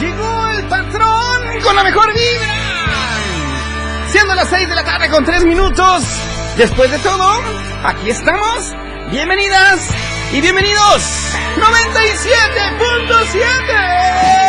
Llegó el patrón con la mejor vibra. Siendo las 6 de la tarde con 3 minutos. Después de todo, aquí estamos. Bienvenidas y bienvenidos. 97.7.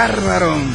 bárbaro!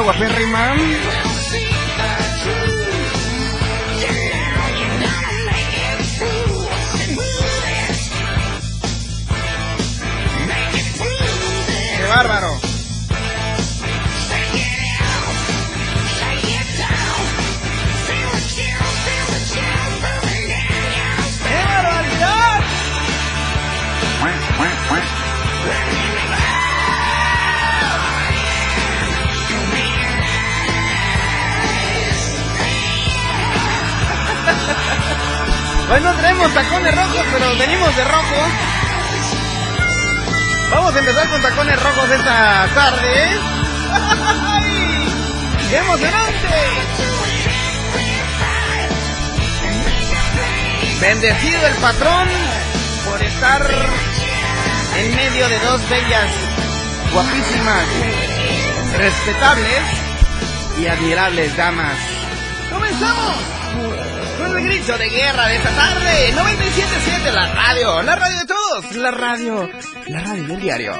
Guapísima, guapérrima. ¡Qué bárbaro! Hoy no tenemos tacones rojos, pero venimos de rojo. Vamos a empezar con tacones rojos esta tarde. ¡Qué emocionante! Bendecido el patrón por estar en medio de dos bellas, guapísimas, respetables y admirables damas. ¡Comenzamos! Grito de guerra de esta tarde, 97.7, la radio, la radio de todos, la radio, la radio del diario.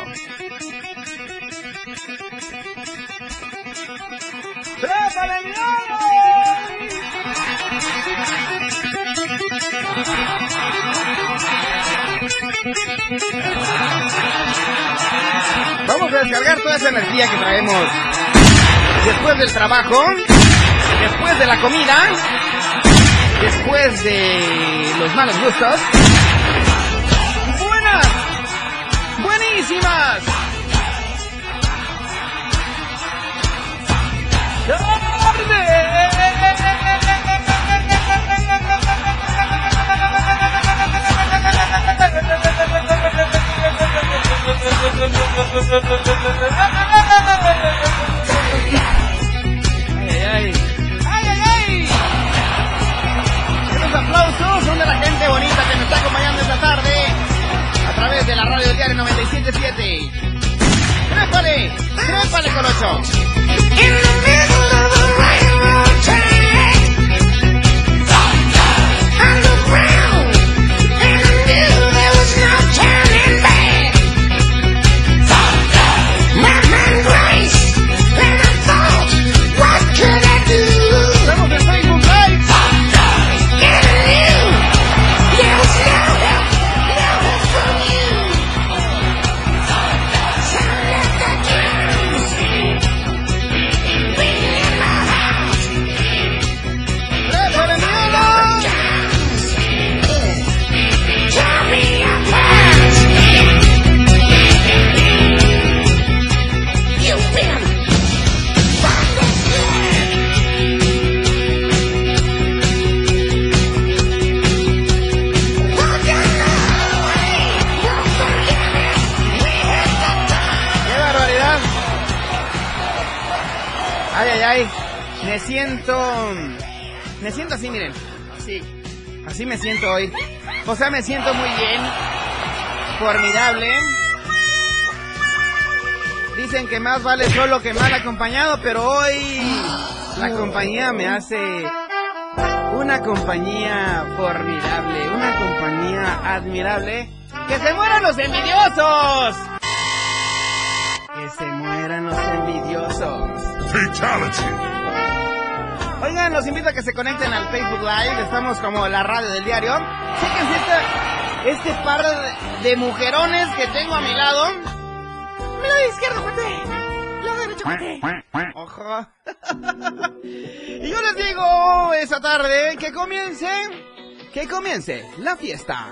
¡Trépale, mi Vamos a descargar toda esa energía que traemos después del trabajo, después de la comida, después de los malos gustos. Buenas, buenísimas. Ay, ay, aplausos son de la gente bonita que me está acompañando esta tarde a través de la radio del diario 977. ¡Trépale! ¡Trépale, Colocho! O sea, me siento muy bien. Formidable. Dicen que más vale solo que mal acompañado, pero hoy la compañía me hace una compañía formidable, una compañía admirable. ¡Que se mueran los envidiosos! ¡Que se mueran los envidiosos! Fatality. Oigan, los invito a que se conecten al Facebook Live. Estamos como la radio del diario. Fíjense este, este par de, de mujerones que tengo a mi lado. Mi lado izquierdo, cuate. Lado derecho, cuate. Ojo. y yo les digo esta tarde que comience, que comience la fiesta.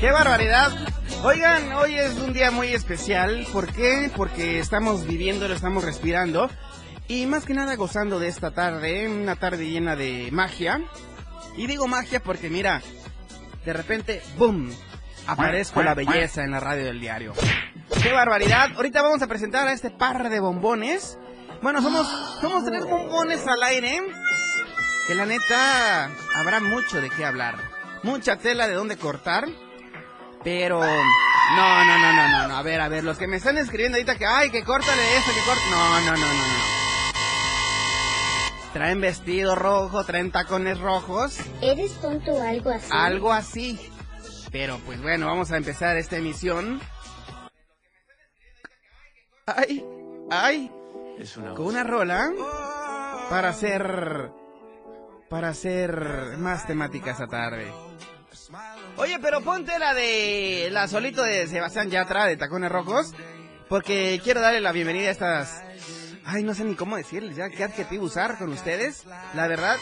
¡Qué barbaridad! Oigan, hoy es un día muy especial. ¿Por qué? Porque estamos viviendo, lo estamos respirando. Y más que nada gozando de esta tarde, una tarde llena de magia. Y digo magia porque mira, de repente, ¡boom! Aparezco la belleza en la radio del diario. ¡Qué barbaridad! Ahorita vamos a presentar a este par de bombones. Bueno, somos, somos tres bombones al aire. Que la neta, habrá mucho de qué hablar. Mucha tela de dónde cortar. Pero, no, no, no, no, no, no. A ver, a ver, los que me están escribiendo ahorita que, ay, que córtale eso, que corte. No, no, no, no, no. Traen vestido rojo, traen tacones rojos. ¿Eres tonto o algo así? Algo así. Pero pues bueno, vamos a empezar esta emisión. Ay, ay. Con una rola para hacer para hacer más temática esta tarde. Oye, pero ponte la de la solito de Sebastián Yatra de Tacones Rojos, porque quiero darle la bienvenida a estas Ay, no sé ni cómo decirles ya qué adjetivo usar con ustedes. La verdad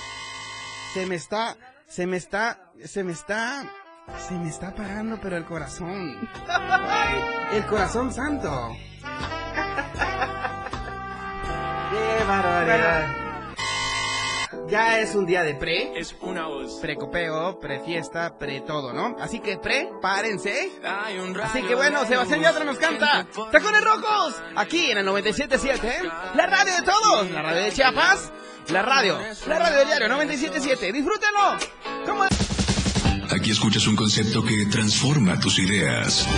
se me está se me está se me está se me está parando pero el corazón. El corazón santo. Qué barbaridad. Ya es un día de pre. Es una voz. Precopeo, prefiesta, pre todo, ¿no? Así que prepárense. Hay un Así que bueno, Sebastián Yatra nos canta Tacones Rojos, aquí en el 97.7, la radio de todos, la radio de Chiapas, la radio, la radio del diario 97.7, disfrútenlo. ¿Cómo es? Aquí escuchas un concepto que transforma tus ideas.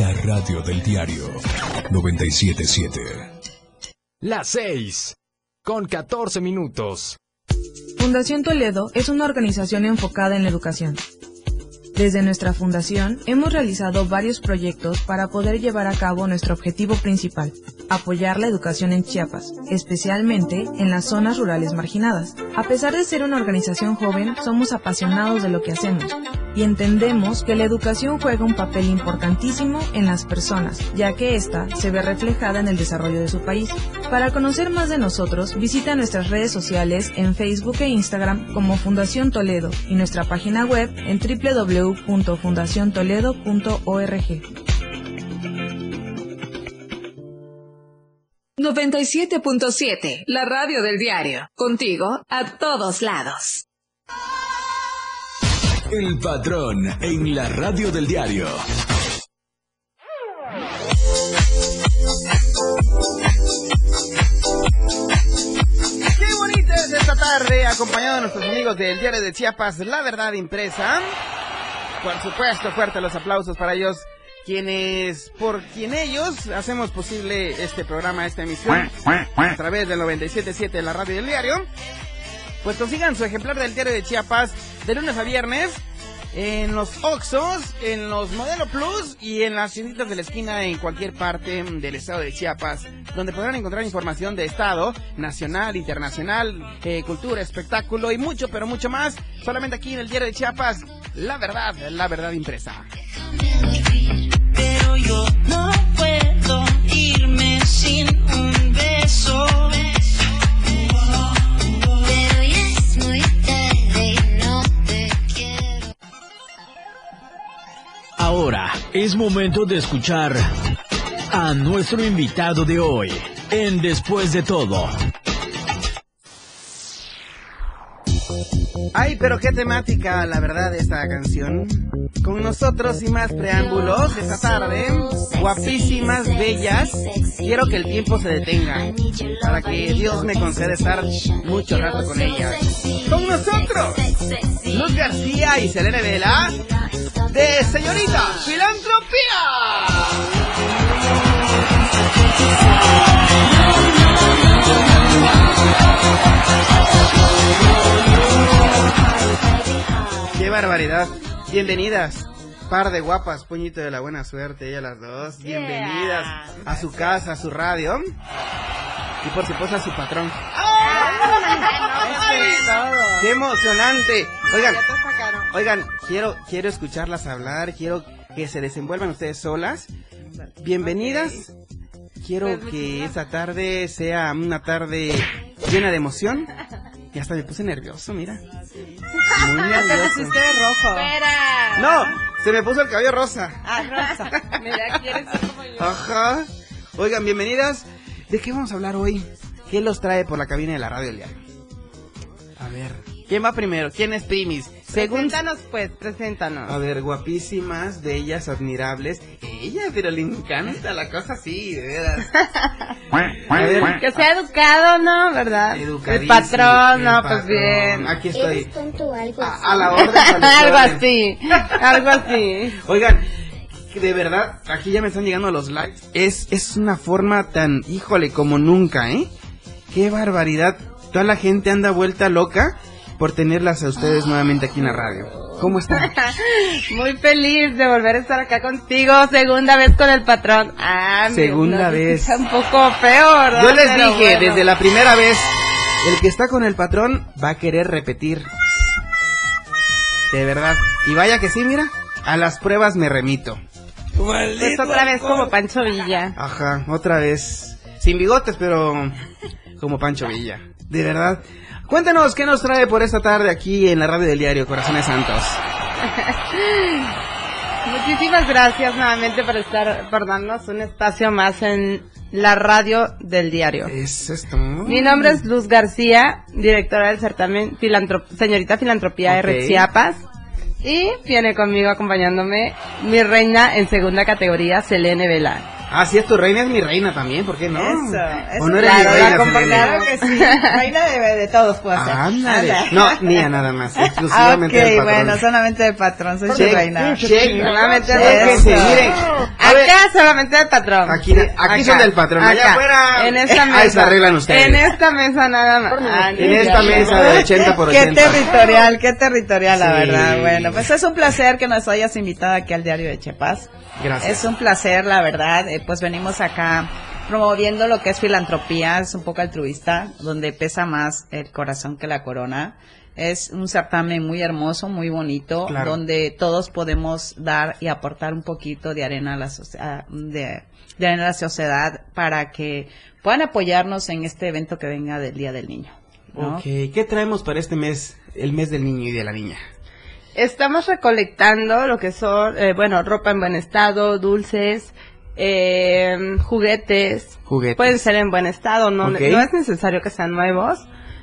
La radio del diario 977. Las 6. Con 14 minutos. Fundación Toledo es una organización enfocada en la educación. Desde nuestra fundación hemos realizado varios proyectos para poder llevar a cabo nuestro objetivo principal, apoyar la educación en Chiapas, especialmente en las zonas rurales marginadas. A pesar de ser una organización joven, somos apasionados de lo que hacemos y entendemos que la educación juega un papel importantísimo en las personas, ya que ésta se ve reflejada en el desarrollo de su país. Para conocer más de nosotros, visita nuestras redes sociales en Facebook e Instagram como Fundación Toledo y nuestra página web en www.fundaciontoledo.org. 97.7, la radio del diario. Contigo a todos lados. El patrón en la radio del diario. Qué bonita es esta tarde, acompañado de nuestros amigos del diario de Chiapas, La Verdad Impresa. Por supuesto, fuertes los aplausos para ellos, quienes, por quien ellos, hacemos posible este programa, esta emisión, a través del 97.7 de la radio del diario. Pues consigan su ejemplar del diario de Chiapas de lunes a viernes en los Oxos, en los Modelo Plus y en las tienditas de la esquina en cualquier parte del estado de Chiapas, donde podrán encontrar información de estado, nacional, internacional, eh, cultura, espectáculo y mucho, pero mucho más, solamente aquí en el diario de Chiapas, la verdad, la verdad impresa. Pero yo no puedo irme sin un beso. Ahora es momento de escuchar a nuestro invitado de hoy en Después de todo. Ay, pero qué temática, la verdad, esta canción. Con nosotros y más preámbulos esta tarde, guapísimas, bellas. Quiero que el tiempo se detenga para que Dios me conceda estar mucho rato con ellas. Con nosotros, Luz García y Selene Vela de Señorita Filantropía. Barbaridad. Bienvenidas. Par de guapas, puñito de la buena suerte, ellas las dos. Bienvenidas a su casa, a su radio. Y por supuesto a su patrón. ¡Qué emocionante! Oigan, oigan, quiero, quiero escucharlas hablar, quiero que se desenvuelvan ustedes solas. Bienvenidas. Quiero que esta tarde sea una tarde llena de emoción. Y hasta me puse nervioso, mira. Muy nervioso. rojo. No, se me puso el cabello rosa. Ah, rosa. Mira, quieres ser como yo. Ajá. Oigan, bienvenidas. ¿De qué vamos a hablar hoy? ¿Qué los trae por la cabina de la radio el día? A ver, ¿quién va primero? ¿Quién es primis? Según... Preséntanos, pues, preséntanos. A ver, guapísimas, bellas, admirables. Ella, pero le encanta la cosa así, de veras. Ver, Que sea educado, ¿no? ¿Verdad? El patrón, el no, pues bien. Aquí estoy. ¿Eres tonto o algo así? A, a la orden. para los algo así, algo así. Oigan, de verdad, aquí ya me están llegando los likes. Es, es una forma tan, híjole, como nunca, ¿eh? Qué barbaridad. Toda la gente anda vuelta loca por tenerlas a ustedes nuevamente aquí en la radio. ¿Cómo están? Muy feliz de volver a estar acá contigo, segunda vez con el patrón. Ah, Segunda no, vez. Un poco ¿verdad? Yo les Pero dije bueno. desde la primera vez, el que está con el patrón va a querer repetir. De verdad. Y vaya que sí, mira. A las pruebas me remito. Pues otra vez como Pancho Villa. Ajá, otra vez. Sin bigotes, pero como Pancho Villa. De verdad. Cuéntanos qué nos trae por esta tarde aquí en la radio del diario Corazones Santos. Muchísimas gracias nuevamente por estar, por darnos un espacio más en la radio del diario. Es esto. Mi nombre es Luz García, directora del certamen Filantrop- Señorita Filantropía Ok. R. Chiapas. Y viene conmigo acompañándome mi reina en segunda categoría, Selene Vela. Ah, sí, es tu reina, es mi reina también, ¿por qué no? Eso, eso ¿O no eres claro, mi reina, Selene? Claro que sí. Reina de, de todos puedo ser. Ándale. No, mía nada más, Ah, exclusivamente del ok, patrón. bueno, solamente de patrón, soy su Check, reina. check. Solamente de miren. Acá solamente del patrón. Aquí, aquí son del patrón, allá Acá. afuera. En esta mesa. Ahí se arreglan ustedes. En esta mesa nada más. Ah, En esta mesa de 80 por Qué 80. territorial, qué territorial, la Sí. verdad. Bueno, pues es un placer que nos hayas invitado aquí al diario de Chiapas. Gracias. Es un placer, la verdad. eh, pues venimos acá promoviendo lo que es filantropía, es un poco altruista, donde pesa más el corazón que la corona. Es un certamen muy hermoso, muy bonito, Claro. donde todos podemos dar y aportar un poquito de arena a la sociedad, de, de arena a la sociedad para que puedan apoyarnos en este evento que venga del Día del Niño. ¿no? Ok, ¿qué traemos para este mes, el mes del niño y de la niña? Estamos recolectando lo que son, eh, bueno, ropa en buen estado, dulces, eh, juguetes. Juguetes. Pueden ser en buen estado, no es necesario que sean nuevos,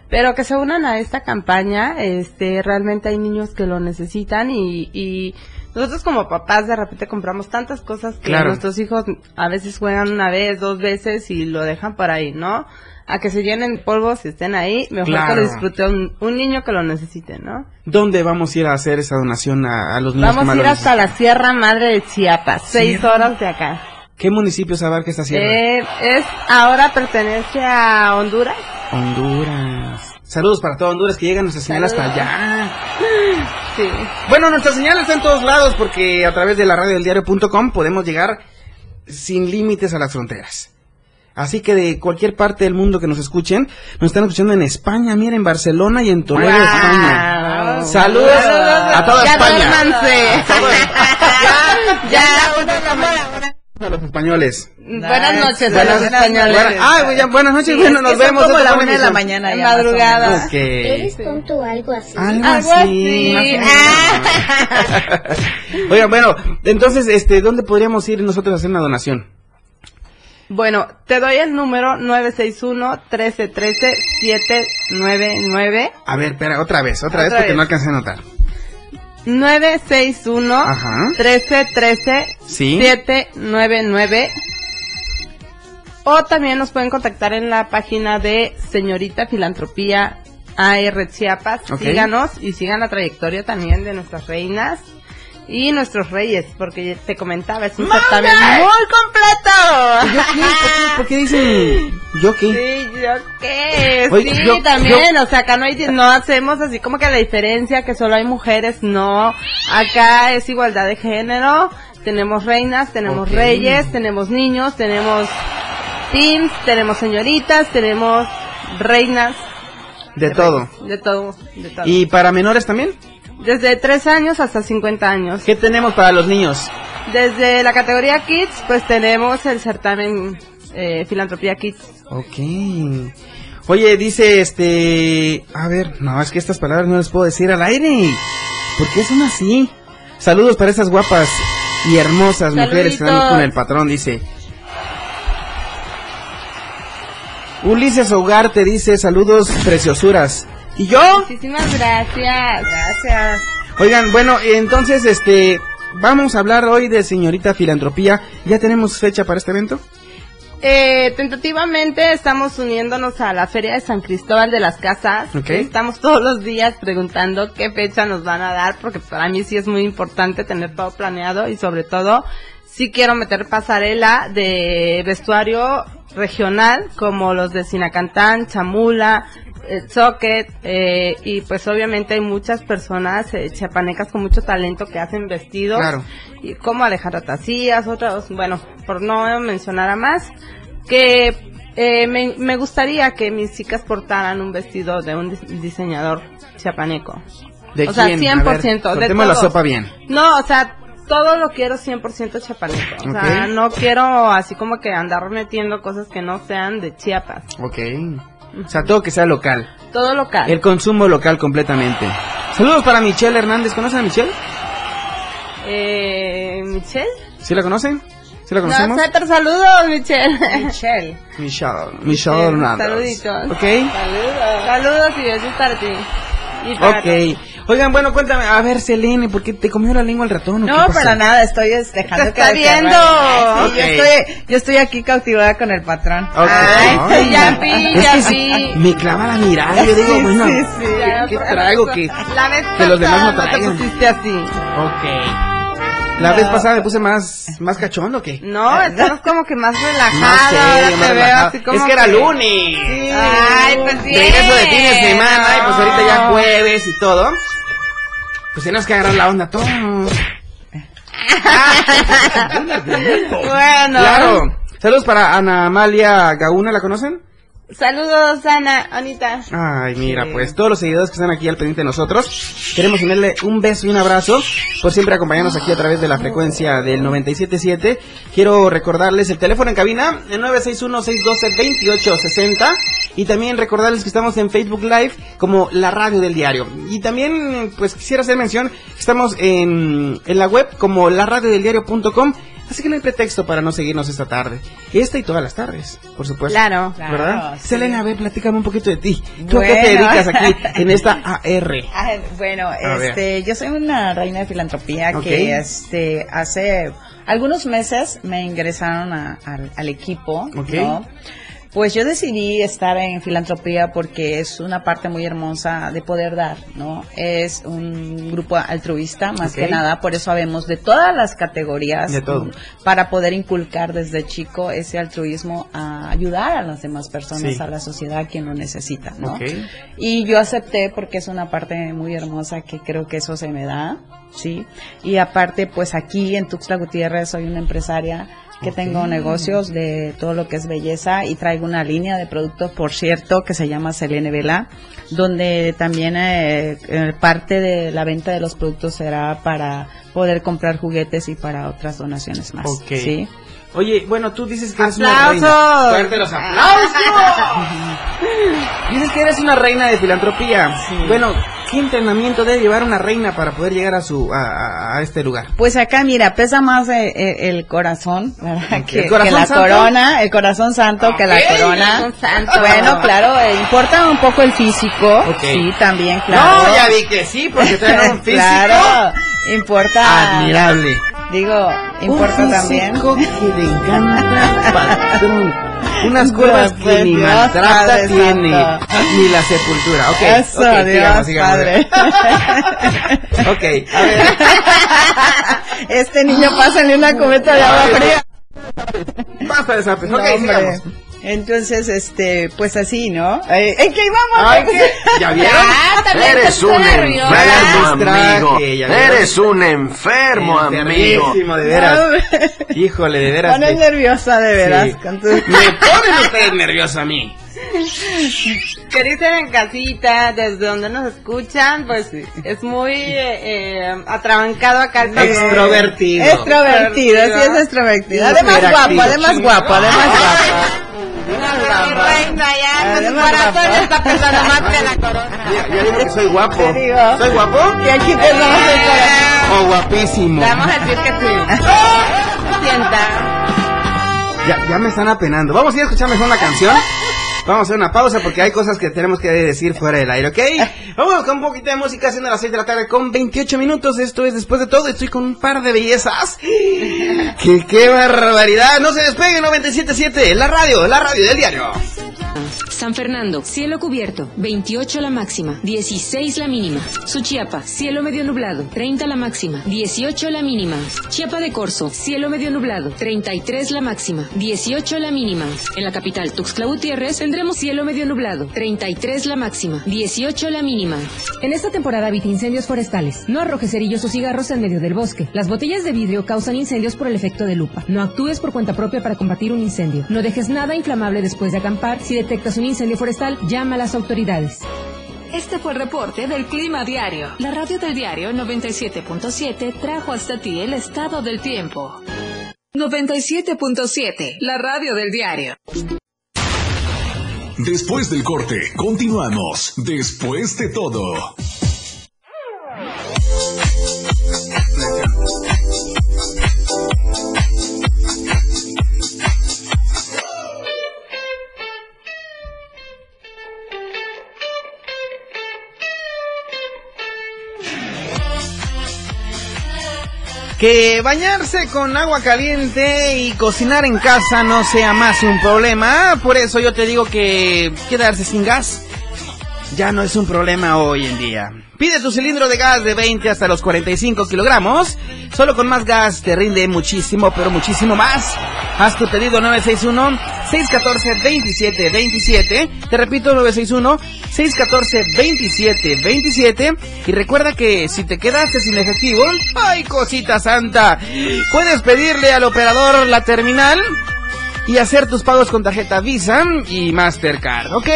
pero que se unan a esta campaña. Este, realmente hay niños que lo necesitan y, y nosotros como papás de repente compramos tantas cosas que Claro. nuestros hijos a veces juegan una vez, dos veces y lo dejan por ahí, ¿no? A que se llenen polvos y estén ahí, mejor Claro. que lo disfrute un, un niño que lo necesite, ¿no? ¿Dónde vamos a ir a hacer esa donación a, a los niños Vamos a ir hasta la Sierra Madre de Chiapas, seis horas de acá. ¿Qué municipios abarca esta sierra? Eh, es ahora pertenece a Honduras. Honduras. Saludos para todo Honduras que llega nuestra señal hasta Saludos. allá. Sí. Bueno, nuestra señal está en todos lados porque a través de la radio del diario.com podemos llegar sin límites a las fronteras. Así que de cualquier parte del mundo que nos escuchen, nos están escuchando en España, mira, en Barcelona y en Toledo, Wow. España. Saludos a toda ya España. duérmanse. A toda- ya, ya, una cámara. A los españoles. Buenas noches, Buenas- buenos españoles. buenas- ah, pues ya, buenas noches, Sí, bueno, nos vemos. como la una de la mañana En ya, madrugada. menos. Ok. ¿Eres tonto o algo así? Algo, Algo así. así. menos. Oigan, bueno, entonces, este, ¿dónde podríamos ir nosotros a hacer una donación? Bueno, te doy el número 961-1313-799. A ver, espera, otra vez, otra, vez Otra porque vez. no alcancé a notar. 961 Ajá. 1313 Sí. 799 o también nos pueden contactar en la página de Señorita Filantropía AR Chiapas. Síganos y sigan la trayectoria también de nuestras reinas y nuestros reyes, porque te comentaba, es un certamen muy completo. ¿Yo qué? ¿Por qué, por qué dicen yo qué? Sí, yo qué, Oye, sí, yo- también, o sea, acá no hay, no hacemos así como que la diferencia que solo hay mujeres, no, acá es igualdad de género, tenemos reinas, tenemos Ok. reyes, tenemos niños, tenemos teens, tenemos señoritas, tenemos reinas, De todo. de todo, de todo. ¿Y para menores también? Desde 3 años hasta 50 años. ¿Qué tenemos para los niños? Desde la categoría Kids, pues tenemos el certamen eh, Filantropía Kids. Ok. Oye, dice este... A ver, no, es que estas palabras no las puedo decir al aire. ¿Por qué son así? Saludos para esas guapas y hermosas mujeres que están con el patrón, dice. Ulises Ugarte dice, saludos preciosuras. ¿Y yo? Muchísimas gracias. Gracias. Oigan, bueno, entonces, este... Vamos a hablar hoy de señorita filantropía. ¿Ya tenemos fecha para este evento? Eh, tentativamente estamos uniéndonos a la Feria de San Cristóbal de las Casas. Ok. Estamos todos los días preguntando qué fecha nos van a dar, porque para mí sí es muy importante tener todo planeado y sobre todo sí quiero meter pasarela de vestuario regional como los de Sinacantán, Chamula, Socket, eh, y pues obviamente hay muchas personas eh, chiapanecas con mucho talento que hacen vestidos Claro. y como Alejandra Tacías, otros, bueno, por no mencionar a más, que eh, me, me gustaría que mis chicas portaran un vestido de un dis- diseñador chiapaneco. ¿De o sea, quién? 100%, A ver, de cortemos la sopa bien. No, o sea, todo lo quiero 100% chiapaneco. O sea, no quiero así como que andar metiendo cosas que no sean de Chiapas. Ok. O sea, todo que sea local. Todo local. El consumo local completamente. Saludos para Michelle Hernández. ¿Conocen a Michelle? Eh, ¿Michelle? ¿Sí la conocen? ¿Sí la No conocemos? sé, pero saludos, Michelle. Michelle. Michelle. Michelle Hernández. Saluditos. Ok. Saludos. Saludos y besos para ti. Y para Ok. Oigan, bueno, cuéntame. A ver, Selene, ¿por qué te comió la lengua el ratón? No, para nada, estoy es- dejando Te que está que viendo. Sí, Ok. yo, estoy, yo estoy aquí cautivada con el patrón. Ay, Ay, ya vi, es ya que sí, vi. me clava la mirada. Yo digo, bueno, sí, sí. ¿qué, qué traigo? que La vez que los demás no te traigan. pusiste así. Ok. La vez pasada me puse más, más cachondo, ¿o ¿qué? No, estás como que más relajada. Ahora más te veo así como Es que era lunes. Sí. Ay, pues bien. Regreso de fin de semana y pues ahorita ya jueves y todo. Pues tenemos que agarrar la onda todos. Bueno. Claro. Saludos para Ana Amalia Gauna, ¿la conocen? Saludos, Ana, Anita. Ay, mira, pues todos los seguidores que están aquí al pendiente de nosotros, queremos enviarle un beso y un abrazo por siempre acompañarnos aquí a través de la frecuencia del 977. Quiero recordarles el teléfono en cabina, el 961-612-2860. Y también recordarles que estamos en Facebook Live como la radio del diario. Y también, pues quisiera hacer mención, que estamos en, en la web como laradiodeldiario.com. Así que no hay pretexto para no seguirnos esta tarde. Esta y todas las tardes, por supuesto. Claro. ¿Verdad? Claro, sí. Selena, a ver, platícame un poquito de ti. ¿Tú a qué te dedicas aquí en esta AR? Ah, bueno, A este, yo soy una reina de filantropía que este hace algunos meses me ingresaron a- al, al equipo, Ok. ¿no? Pues yo decidí estar en filantropía porque es una parte muy hermosa de poder dar, ¿no? Es un grupo altruista, más que nada, por eso habemos de todas las categorías De todo. para poder inculcar desde chico ese altruismo a ayudar a las demás personas, Sí. a la sociedad quien lo necesita, ¿no? Ok. Y yo acepté porque es una parte muy hermosa que creo que eso se me da, ¿sí? Y aparte, pues aquí en Tuxtla Gutiérrez soy una empresaria que tengo negocios de todo lo que es belleza y traigo una línea de productos, por cierto, que se llama Selene Vela, donde también eh, eh, parte de la venta de los productos será para poder comprar juguetes y para otras donaciones más, Ok. ¿sí? Oye, bueno, tú dices que eres una ¡Aplausos! reina. Fuerte los aplausos. dices que eres una reina de filantropía. Bueno, ¿qué entrenamiento debe llevar una reina para poder llegar a su a, este lugar? Pues acá, mira, pesa más eh, eh, el corazón, ¿verdad? Que, ¿El corazón que la santo? corona, el corazón santo que la corona. corazón santo. Bueno, claro, eh, importa un poco el físico. Sí, también, claro. No, ya vi que sí, porque traen un físico claro, importa. admirable. Digo, importa un también. que le encanta, patrón. Unas curvas que Pues, ni Dios, maltrata Padre tiene, Santo. ni la sepultura. Ok, Eso, ok, Dios, sigamos, sigamos. padre. Ok, a ver. Este niño pásale una cubeta de agua fría. Basta de zapes. Ok, sigamos. Entonces, este, pues así, ¿no? Eh, ¿En qué íbamos? Ay, ¿qué? ¿Ya vieron? Ah, también Eres un nerviosa. enfermo, amigo. Eres un enfermo, amigo. De veras. Híjole, de veras. Pones nerviosa de veras. Sí. Con tu... Me ponen ustedes nervioso a mí. Que dicen en casita, desde donde nos escuchan, pues es muy eh, eh, atrabancado acá el. Extrovertido. Extrovertido, sí es extrovertido. Además guapo, además guapo, además guapo. Mi reina, ya, mi Además, corazón está pesando más que la corona. Ya digo que soy guapo. ¿Soy guapo? Que aquí tenemos el corazón. O guapísimo. Vamos a decir que sí. Sienta. Ya, ya me están apenando. Vamos a ir a escuchar mejor una canción. Vamos a hacer una pausa porque hay cosas que tenemos que decir fuera del aire, ¿ok? Vamos con un poquito de música haciendo las 6 de la tarde con 28 minutos. Esto es después de todo. Estoy con un par de bellezas. ¡Qué, qué barbaridad! No se despegue 97.7, la radio, la radio del diario. San Fernando, cielo cubierto, 28 la máxima, 16 la mínima. Suchiapa, cielo medio nublado, 30 la máxima, 18 la mínima. Chiapa de Corzo, cielo medio nublado, 33 la máxima, 18 la mínima. En la capital Tuxtla Gutiérrez tendremos cielo medio nublado, 33 la máxima, 18 la mínima. En esta temporada evita incendios forestales. No arrojes cerillos o cigarros en medio del bosque. Las botellas de vidrio causan incendios por el efecto de lupa. No actúes por cuenta propia para combatir un incendio. No dejes nada inflamable después de acampar. Si detectas un incendio forestal, llama a las autoridades. Este fue el reporte del Clima Diario. La radio del diario 97.7 trajo hasta ti el estado del tiempo. 97.7, la radio del diario. Después del corte, continuamos. Después de todo. Que bañarse con agua caliente y cocinar en casa no sea más un problema. Por eso yo te digo que quedarse sin gas ya no es un problema hoy en día. Pide tu cilindro de gas de 20 hasta los 45 kilogramos. Solo con más gas te rinde muchísimo, pero muchísimo más. Haz tu pedido 961-614-2727. Te repito 961-614-2727. Y recuerda que si te quedaste sin efectivo, ¡ay cosita santa! Puedes pedirle al operador la terminal y hacer tus pagos con tarjeta Visa y Mastercard, ¿ok?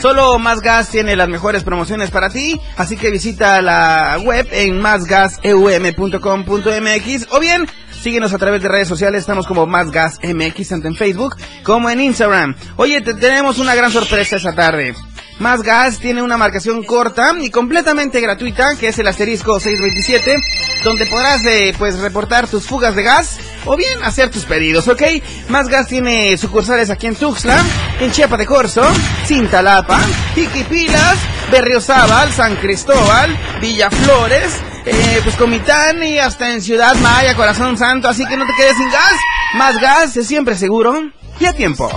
Solo Más Gas tiene las mejores promociones para ti, así que visita la web en másgaseum.com.mx o bien síguenos a través de redes sociales, estamos como Más Gas MX tanto en Facebook como en Instagram. Oye, te tenemos una gran sorpresa esta tarde. Más Gas tiene una marcación corta y completamente gratuita, que es el asterisco 627, donde podrás eh, pues reportar tus fugas de gas o bien hacer tus pedidos, ¿ok? Más Gas tiene sucursales aquí en Tuxtla, en Chiapa de Corzo, Cintalapa, Iquipilas, Berriozábal, San Cristóbal, Villaflores, eh, pues Comitán y hasta en Ciudad Maya, Corazón Santo, así que no te quedes sin gas. Más Gas es siempre seguro y a tiempo.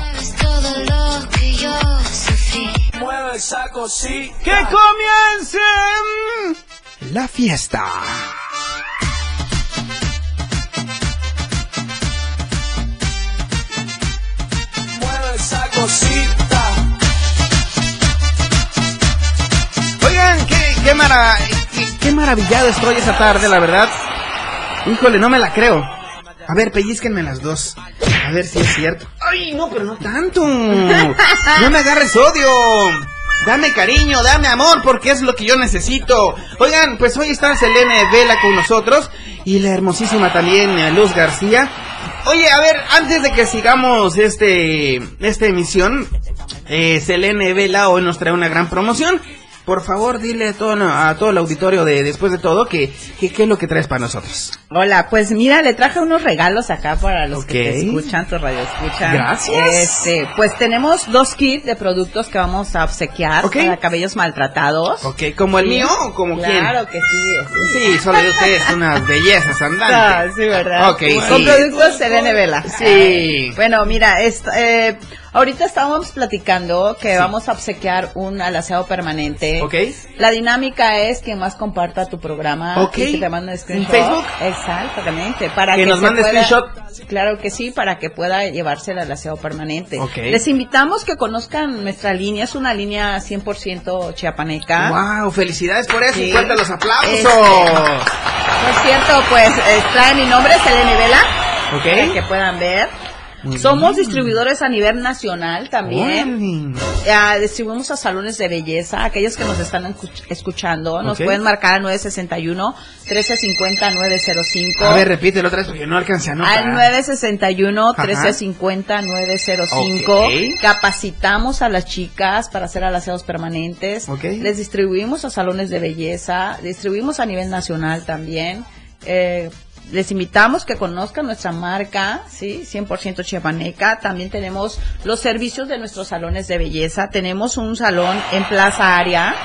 Mueve esa cosita. ¡Que comience la fiesta! Mueve esa cosita. Oigan, qué, qué, mara- qué, qué maravillado estoy esa tarde, la verdad. Híjole, no me la creo. A ver, pellizquenme las dos. A ver si es cierto. Ay, no, pero no tanto. No me agarres odio. Dame cariño, dame amor, porque es lo que yo necesito. Oigan, pues hoy está Selene Vela con nosotros y la hermosísima también eh, Luz García. Oye, a ver, antes de que sigamos este esta emisión, eh, Selene Vela hoy nos trae una gran promoción. Por favor, dile a todo, a todo el auditorio de Después de Todo que, que qué es lo que traes para nosotros. Hola, pues mira, le traje unos regalos acá para los que te escuchan, tu radio escuchan. Gracias. Este, pues tenemos dos kits de productos que vamos a obsequiar Ok. para cabellos maltratados. Ok, ¿como el Sí. mío o como quién? Claro que sí. Sí, solo de ustedes unas bellezas Ah, andantes. sí, ¿verdad? Ok, Con sí. productos Selene Vela. Sí. Bueno, mira, est- eh, ahorita estábamos platicando que vamos a obsequiar un alaciado permanente. Ok. La dinámica es que más comparta tu programa Ok. y que te mande screenshot. Facebook? Exactamente. Para Que que, nos mande screenshot. Claro que sí, para que pueda llevarse el alaciado permanente. Ok. Les invitamos que conozcan nuestra línea. Es una línea 100% chiapaneca. Wow, felicidades por eso Sí. y cuenta los aplausos. Este, Por cierto, pues trae mi nombre, Selene Vela. Ok. Para que puedan ver. Muy Somos bien. distribuidores a nivel nacional también. Distribuimos a salones de belleza, aquellos que nos están escu- escuchando, nos pueden marcar al 961 1350 905. A ver, repítelo otra vez porque no alcancé a anotar. Al 961 Ajá. 1350 905. Ok. Capacitamos a las chicas para hacer alaciados permanentes. Ok. Les distribuimos a salones de belleza. Distribuimos a nivel nacional también. Eh, les invitamos que conozcan nuestra marca, ¿sí? 100% chiapaneca. También tenemos los servicios de nuestros salones de belleza. Tenemos un salón en Plaza Aria,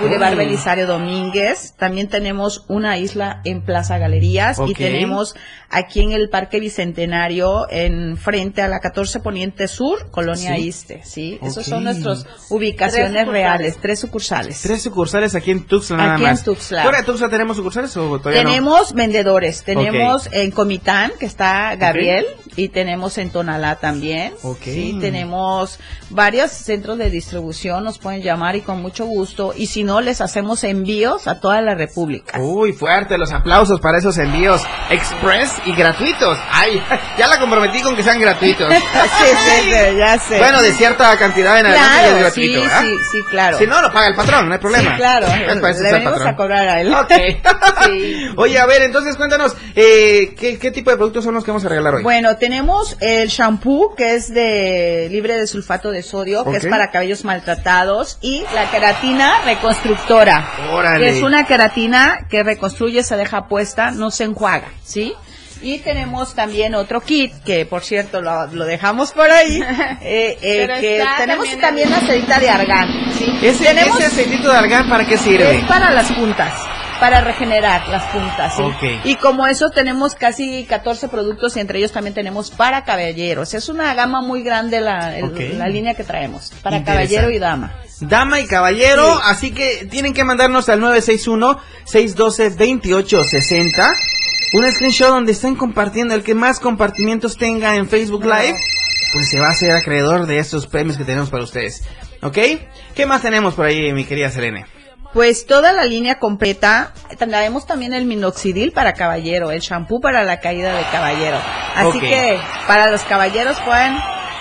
Boulevard. Belisario Domínguez. También tenemos una isla en Plaza Galerías. Y tenemos aquí en el Parque Bicentenario, en frente a la 14 Poniente Sur, Colonia Sí. Iste, ¿sí? Esas Ok. son nuestras ubicaciones Tres reales, tres sucursales. Tres sucursales aquí en Tuxtla nada Aquí en más. Tuxtla. ¿Fuera de Tuxtla tenemos sucursales o todavía no? Tenemos vendedores, tenemos en Comitán, que está Gabriel, y tenemos en Tonalá también. Sí, tenemos varios centros de distribución, nos pueden llamar y con mucho gusto, y si no, les hacemos envíos a toda la República. Uy, fuerte los aplausos para esos envíos express y gratuitos. Ay, ya la comprometí con que sean gratuitos. sí, sí, sí, ya sé. Bueno, de cierta cantidad en adelante Claro, es gratuito, sí, ¿verdad? sí, sí, claro. Si no, lo paga el patrón, no hay problema. Sí, claro. Es para eso Le venimos a cobrar a él. Oye, a ver, entonces cuéntanos, eh, ¿qué, qué tipo de productos son los que vamos a regalar hoy? Bueno, tenemos el shampoo que es de libre de sulfato de sodio, que es para cabellos maltratados, y la queratina reconstructora, Órale. que es una queratina que reconstruye, se deja puesta, no se enjuaga, ¿sí? Y tenemos también otro kit, que por cierto lo, lo dejamos por ahí, eh, eh, que tenemos también también, aceite de argán, ¿sí? Ese, tenemos, ese aceitito de argán, ¿para qué sirve? es para las puntas, para regenerar las puntas, ¿sí? Y como eso tenemos casi 14 productos y entre ellos también tenemos para caballeros. Es una gama muy grande la, el- la línea que traemos, para caballero y dama. Dama y caballero, Sí. así que tienen que mandarnos al 961-612-2860 un screenshot donde estén compartiendo, el que más compartimientos tenga en Facebook Live, pues se va a hacer acreedor de estos premios que tenemos para ustedes. ¿Ok? ¿Qué más tenemos por ahí, mi querida Selene? Pues toda la línea completa, traemos también el minoxidil para caballero, el shampoo para la caída de caballero. Así que para los caballeros pueden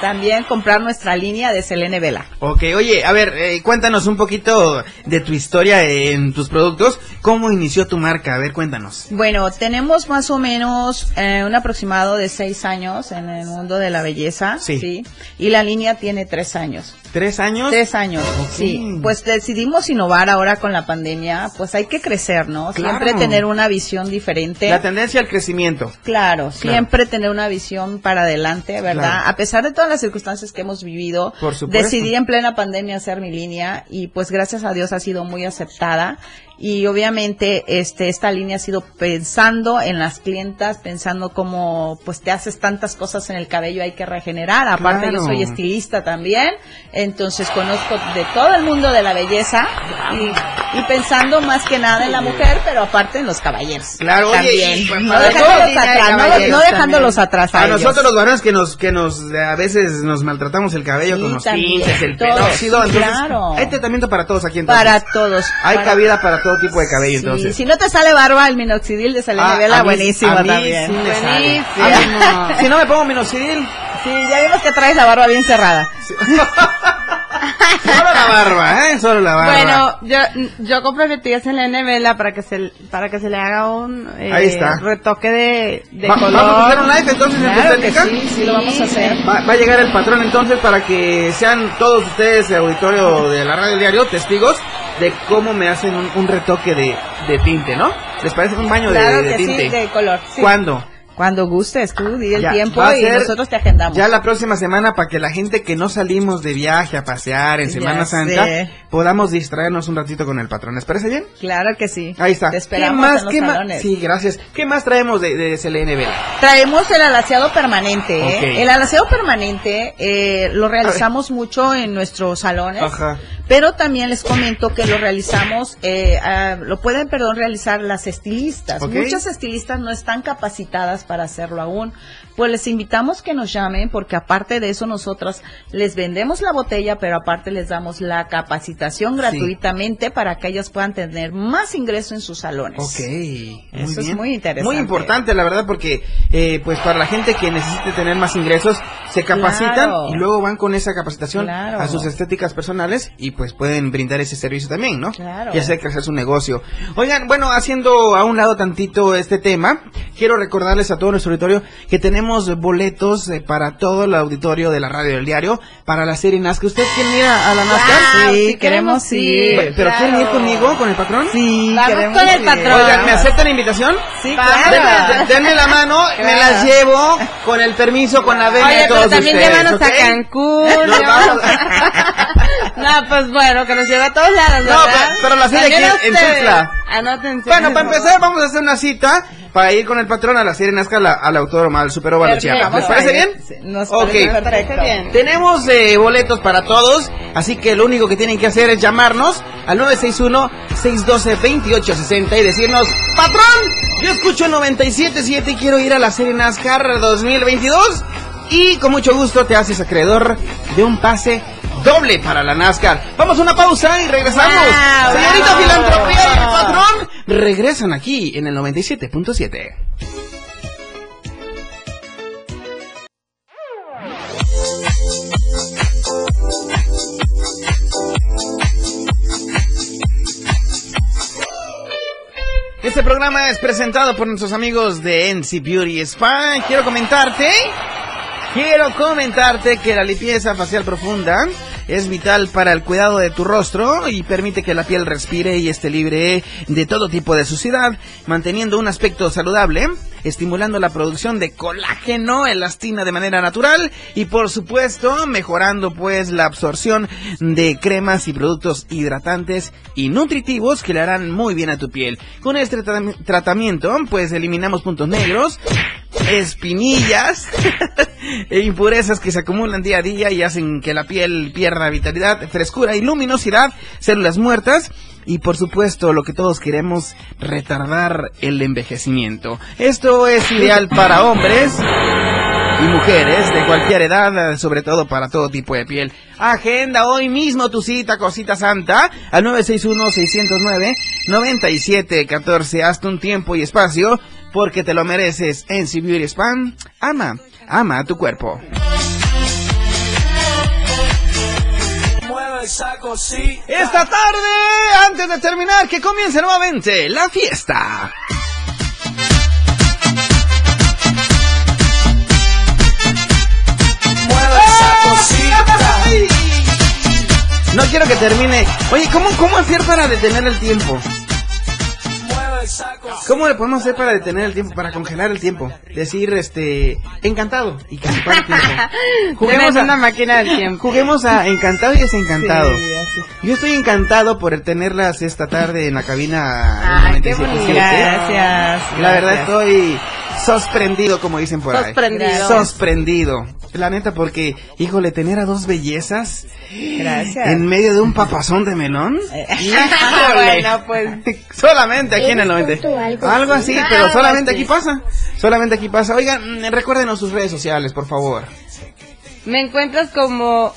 también comprar nuestra línea de Selene Vela. Ok, oye, a ver, eh, cuéntanos un poquito de tu historia en tus productos. ¿Cómo inició tu marca? A ver, cuéntanos. Bueno, tenemos más o menos eh, un aproximado de seis años en el mundo de la belleza, Sí. Y la línea tiene tres años. ¿Tres años? Tres años, sí. Pues decidimos innovar ahora con la pandemia, pues hay que crecer, ¿no? Claro. Siempre tener una visión diferente. La tendencia al crecimiento. Claro, siempre tener una visión para adelante, ¿verdad? Claro. A pesar de todas las circunstancias que hemos vivido, Por supuesto. decidí en plena pandemia hacer mi línea y pues gracias a Dios ha sido muy aceptada y obviamente este esta línea ha sido pensando en las clientas, pensando cómo pues te haces tantas cosas en el cabello, hay que regenerar, aparte Claro. yo soy estilista también, entonces conozco de todo el mundo de la belleza y, y pensando más que nada en la mujer, pero aparte en los caballeros. Claro, oye, también. y pa- no dejándolos atrás, no, no dejándolos atrás a, nosotros los varones que nos, que nos, a veces nos maltratamos el cabello Sí, con los tintes, el peróxido, entonces claro. hay tratamiento para todos aquí entonces. Para todos. Hay para- cabida para todo tipo de cabello Sí, entonces. si no te sale barba, el minoxidil de Selene Ah, Vela, a buenísimo a mí también. sí. Buenísimo. A mí- si no me pongo minoxidil, Sí, ya vimos que traes la barba bien cerrada. ahora la barba, ¿eh? Solo la barba. Bueno, yo, yo comprometías en la NMLA para que se, para que se le haga un eh, Ahí está. retoque de, de Va- color. ¿Vamos a hacer un live entonces en Claro que Estética? sí, sí lo vamos a hacer. Va, va a llegar el patrón entonces para que sean todos ustedes, el auditorio de la radio del diario, testigos de cómo me hacen un, un retoque de, de tinte, ¿no? ¿Les parece un baño de- Claro de, que sí, tinte? de color. sí. ¿Cuándo? Cuando gustes, tú di el Ya, tiempo y ser nosotros te agendamos. Ya la próxima semana para que la gente que no salimos de viaje a pasear en Ya Semana Santa sé. podamos distraernos un ratito con el patrón. ¿Les parece bien? Claro que sí. Ahí está. Te esperamos ¿Qué más? en los ¿Qué más? Sí, gracias. ¿Qué más traemos de, de? Traemos el alaciado permanente. ¿eh? El alaciado permanente eh, lo realizamos mucho en nuestros salones. Ajá. Pero también les comento que lo realizamos, eh, ah, lo pueden, perdón, realizar las estilistas. Muchas estilistas no están capacitadas para hacerlo aún. Pues les invitamos que nos llamen porque aparte de eso nosotros les vendemos la botella, pero aparte les damos la capacitación gratuitamente para que ellas puedan tener más ingreso en sus salones. Ok, muy Eso es bien. muy interesante. Muy importante, la verdad, porque eh, pues para la gente que necesite tener más ingresos, se capacitan Claro. y luego van con esa capacitación Claro. a sus estéticas personales y pues pueden brindar ese servicio también, ¿no? Claro. Y hacer crecer su negocio. Oigan, bueno, haciendo a un lado tantito este tema, quiero recordarles a todo nuestro auditorio que tenemos boletos eh, para todo el auditorio de la radio del diario para la serie Nazca. ¿Ustedes quieren ir a, a la Nazca? Wow, sí, queremos ir. Bueno, ¿Pero quieren ir conmigo, con el patrón? Sí, Vamos queremos con el ir. patrón. Oigan, ¿me aceptan la invitación? Sí, Claro. claro. Denme, denme la mano, me Claro. las llevo con el permiso, con la venia Oye, de todos pero también ustedes, llévanos ¿ok? a Cancún. Vamos- no, pues bueno, que nos lleve a todos lados, No, ¿verdad? pero- pero la serie aquí en. Tuxtla. Anótense. Bueno, para empezar vamos a hacer una cita para ir con el patrón a la serie Nazca al, al autódromo al Superóvalo Perfecto. Chiapas. ¿Les Vamos parece bien? Nos Ok. parece bien. Tenemos eh, boletos para todos, así que lo único que tienen que hacer es llamarnos al 961-612-2860 y decirnos, patrón, yo escucho el 97.7 y quiero ir a la serie NASCAR 2022 y con mucho gusto te haces acreedor de un pase doble para la NASCAR. Vamos a una pausa y regresamos. Wow, Señorita wow. Filantropía y el patrón regresan aquí en el 97.7. Este programa es presentado por nuestros amigos de NC Beauty Spa. Quiero comentarte, quiero comentarte que la limpieza facial profunda es vital para el cuidado de tu rostro y permite que la piel respire y esté libre de todo tipo de suciedad, manteniendo un aspecto saludable, estimulando la producción de colágeno, elastina de manera natural y por supuesto mejorando pues la absorción de cremas y productos hidratantes y nutritivos que le harán muy bien a tu piel. Con este tratam- tratamiento pues eliminamos puntos negros, espinillas e impurezas que se acumulan día a día y hacen que la piel pierda vitalidad, frescura y luminosidad, células muertas y por supuesto lo que todos queremos, retardar el envejecimiento. Esto es ideal para hombres y mujeres de cualquier edad, sobre todo para todo tipo de piel. Agenda hoy mismo tu cita, cosita santa, al 961-609-9714. Hazte un tiempo y espacio porque te lo mereces en Beauty Spam. Ama, ama a tu cuerpo. Esta tarde, antes de terminar, que comience nuevamente la fiesta. Cosita. No quiero que termine. Oye, ¿cómo, cómo hacer para detener el tiempo? ¿Cómo le podemos hacer para detener el tiempo, para congelar el tiempo? Decir, este, encantado y congelar el tiempo. Tenemos una máquina del tiempo. Juguemos a encantado y desencantado. Sí. Yo estoy encantado por tenerlas esta tarde en la cabina. Ay, qué 97.7. bonito. Gracias. La verdad gracias. estoy sorprendido, como dicen por ahí. Sorprendido. Sorprendido. La neta, porque, híjole, tener a dos bellezas Gracias. en medio de un papazón de melón. Bueno, pues. Solamente aquí en el ¿Eres 90. tonto o algo Algo así? pero solamente aquí pasa. Solamente aquí pasa. Oigan, mm, recuérdenos sus redes sociales, por favor. Me encuentras como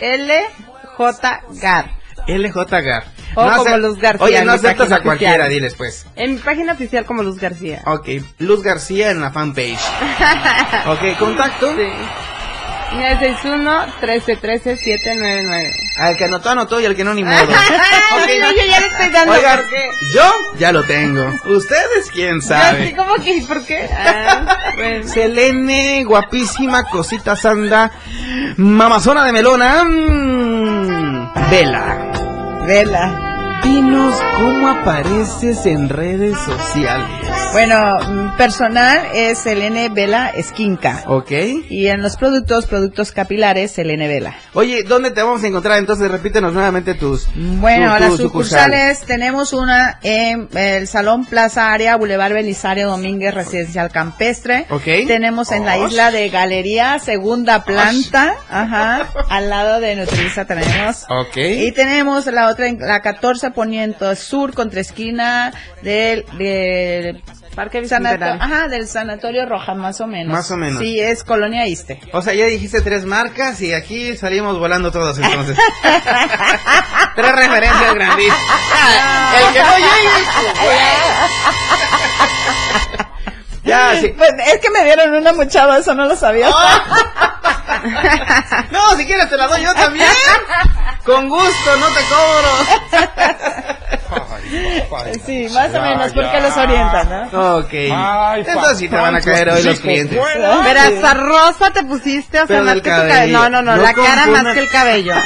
LJ Gar. LJ Gar. O como acep- Luz García Oye, no aceptas a cualquiera, oficial. diles pues. En mi página oficial como Luz García. Ok, Luz García en la fanpage. Ok, contacto. Sí. 961-1313-799. Al que anotó, anotó y al que no, ni modo. Ok, no, yo ya le estoy dando Oigan, yo ya lo tengo. Ustedes, quién Yo sabe. como que, ¿por qué? Ah, bueno. Selene, guapísima, cosita sanda, mamazona de melona, mm, Vela. Vela. Dinos cómo apareces en redes sociales. Bueno, mm, personal es Selene Vela Esquinca. ¿Ok? Y en los productos, productos capilares, Selene Vela. Oye, ¿dónde te vamos a encontrar? Entonces, repítenos nuevamente tus. Bueno, tu- las sucursales tenemos una en el Salón Plaza Área, Boulevard Belisario Domínguez, Residencial Campestre. Ok. Tenemos en la Osh. isla de Galería, segunda planta, ajá, al lado de Nutriza tenemos. Ok. Y tenemos la otra, en la 14 Poniente Sur, contra esquina del, del Parque sanato- ajá, del Sanatorio Roja, más o menos. Más o menos. Sí, es Colonia Iste. O sea, ya dijiste tres marcas y aquí salimos volando todos entonces. tres referencias grandísimas. El que no llegue, pues, Ya, sí. Pues, es que me dieron una muchada, eso no lo sabía. No, si quieres te la doy yo también. Con gusto, no te cobro. Sí, más o menos, porque los orientan, ¿no? Ok. Entonces sí te van a caer hoy los clientes. Pero hasta rosa te pusiste, o sea, más que tu cabello. No, no, no, No la cara más que el cabello.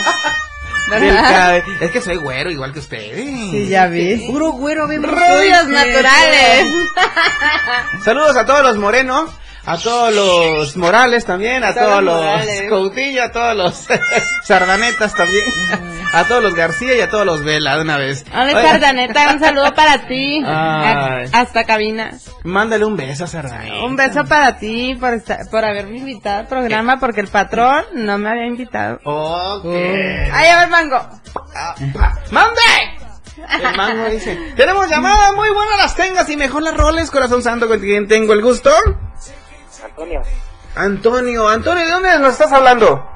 Es que soy güero igual que ustedes. Sí, ya vi. Puro güero, bien Rubios naturales. Saludos a todos los Moreno, a todos los Morales también, a Todos los Morales. Coutinho, a todos los Sardanetas también, a todos los García y a todos los Vela de una vez. Hola, Oiga, Sardaneta, un saludo para ti. Ay. Hasta cabina. Mándale un beso a Sardaneta. Un beso para ti por, estar- por haberme invitado al programa porque el patrón no me había invitado. Ok. Ay, a ver, mango. ¡Mande! El mango dice, tenemos llamada, muy buenas las tengas y mejor las roles, corazón santo, con quien tengo el gusto. Antonio, Antonio, Antonio, ¿de dónde nos estás hablando?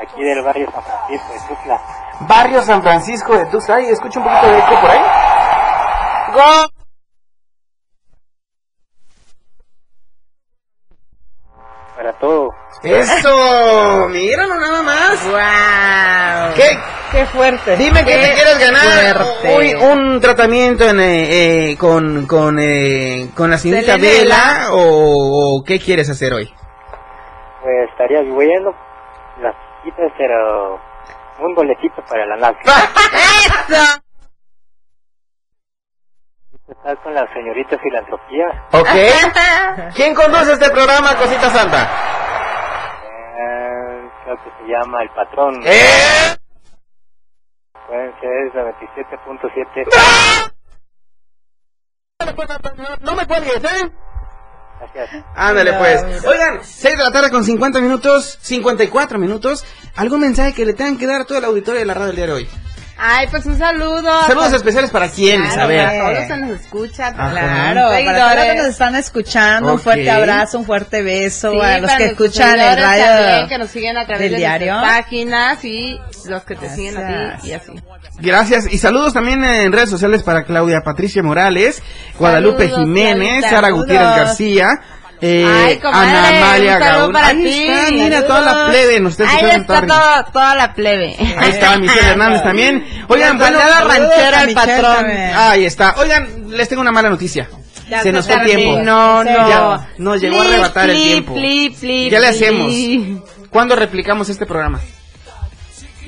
aquí del barrio San Francisco de Tuxtla. Barrio San Francisco de Tuxtla. Ay, escucho un poquito de eco por ahí. Go. Para todo. Eso, míralo nada más. Wow. ¿Qué? Qué fuerte. Dime que te quieres ganar fuerte. Uy, un tratamiento en, eh, eh, con con eh, con la señorita Vela o, o qué quieres hacer hoy. Pues estaría bueno las citas, pero un boletito para la NASA. Eso. Estar con la señorita filantropía. ¿Ok? ¿Quién conduce este programa, Cosita Santa? Eh, creo que se llama El Patrón. ¿Eh? Pueden ser 97.7. No me cuelgues, ¿eh? Gracias. Ándale pues. Oigan, 6 de la tarde con 50 minutos, 54 minutos. ¿Algún mensaje que le tengan que dar a todo el auditorio de la radio del día de hoy? Ay, pues un saludo. Saludos especiales para quienes, a Claro, ver. Para todos los que nos escuchan. Ajá. Claro, para todos los que nos están escuchando, un Ok. fuerte abrazo, un fuerte beso Sí, a los que escuchan el seguidores también, radio que nos siguen a través del de diario. páginas y los que te siguen a ti y así. Gracias. Y saludos también en redes sociales para Claudia Patricia Morales, Guadalupe Saludos, Jiménez. Sara Saludos. Gutiérrez García. Eh, Ay, comadre, Ana Amalia Gaúl. para Ahí ti. está, mira, toda la plebe. Nos está Ahí está todo, toda la plebe. Ahí está Michelle Hernández también. Oigan, bueno, el Michelle patrón. ahí está. Oigan, les tengo una mala noticia. Ya Se nos fue tiempo. No, no. Ya, nos llegó a arrebatar el tiempo. flip, flip, ¿Qué le hacemos? ¿Cuándo replicamos este programa?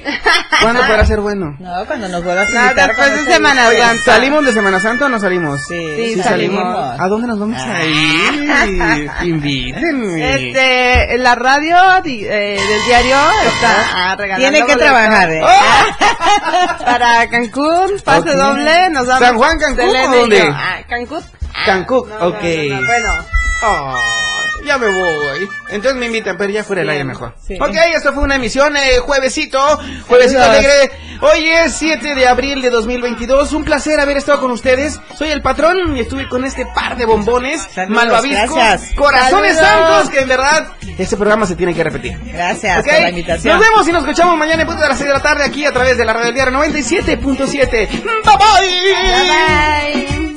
¿Cuándo podrá ser bueno? No, cuando nos vuelvas a No, invitar. después con de Semana gusto. Santa. ¿Salimos de Semana Santa o no salimos? Sí, Sí, salimos. ¿A dónde nos vamos a ir? Invítenme. Este, la radio di- eh, del diario está ah, Tiene que trabajar, ¿eh? Para Cancún, pase Ok. doble, nos vamos. ¿San Juan, Cancún o dónde? Ah, Cancún. Cancún, No, no, ok. no, no, Bueno, Oh, ya me voy. Entonces me invitan, pero ya fuera del aire mejor. Sí. Ok, esto fue una emisión eh, juevesito, juevesito alegre. Hoy es 7 de abril de 2022. Un placer haber estado con ustedes. Soy el patrón y estuve con este par de bombones Saludos, malvaviscos, gracias. corazones Saludos. santos, que en verdad este programa se tiene que repetir. Gracias Ok, por la invitación. Nos vemos y nos escuchamos mañana en punto de las 6 de la tarde aquí a través de la radio del diario 97.7. Bye bye. bye bye.